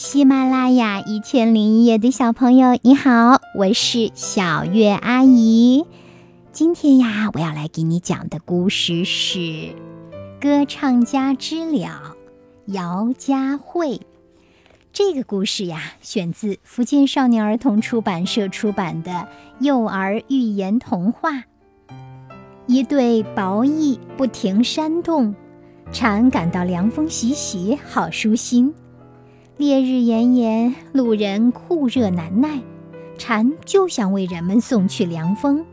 喜马拉雅一千零一夜的小朋友，你好，我是小月阿姨。今天呀，我要来给你讲的故事是《歌唱家知了》，姚佳慧。这个故事呀，选自福建少年儿童出版社出版的《幼儿寓言童话》。一对薄翼不停扇动，蝉感到凉风习习，好舒心。烈日炎炎，路人酷热难耐，蝉就想为人们送去凉风。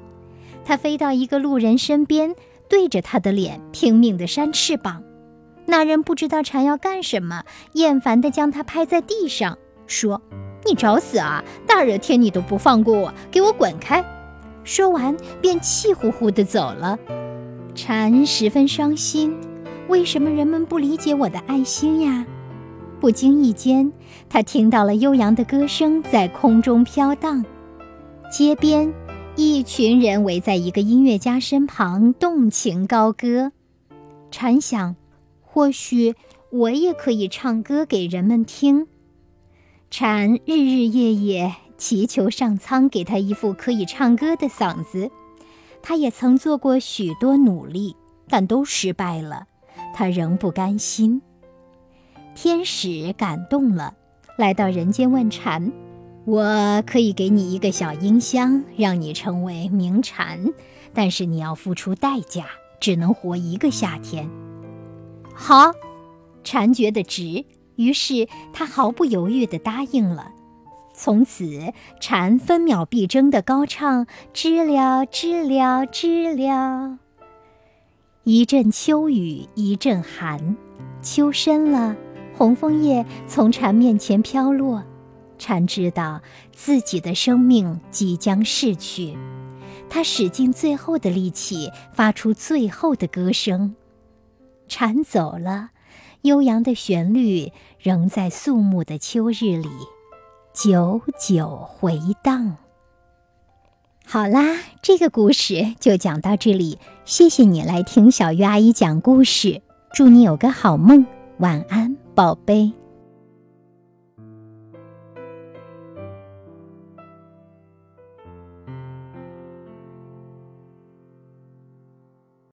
它飞到一个路人身边，对着他的脸拼命地扇翅膀。那人不知道蝉要干什么，厌烦地将它拍在地上，说：“你找死啊！大热天你都不放过我，给我滚开！”说完便气呼呼地走了。蝉十分伤心，为什么人们不理解我的爱心呀？不经意间，他听到了悠扬的歌声在空中飘荡。街边，一群人围在一个音乐家身旁，动情高歌。蝉想，或许我也可以唱歌给人们听。蝉日日夜夜祈求上苍给他一副可以唱歌的嗓子。他也曾做过许多努力，但都失败了。他仍不甘心。天使感动了，来到人间问蝉：“我可以给你一个小音箱，让你成为名蝉，但是你要付出代价，只能活一个夏天。”好，蝉觉得值，于是他毫不犹豫地答应了。从此，蝉分秒必争地高唱：“知了，知了，知了。”一阵秋雨一阵寒，秋深了。红枫叶从蝉面前飘落，蝉知道自己的生命即将逝去，它使尽最后的力气，发出最后的歌声。蝉走了，悠扬的旋律仍在肃穆的秋日里久久回荡。好啦，这个故事就讲到这里，谢谢你来听小鱼阿姨讲故事，祝你有个好梦，晚安。宝贝。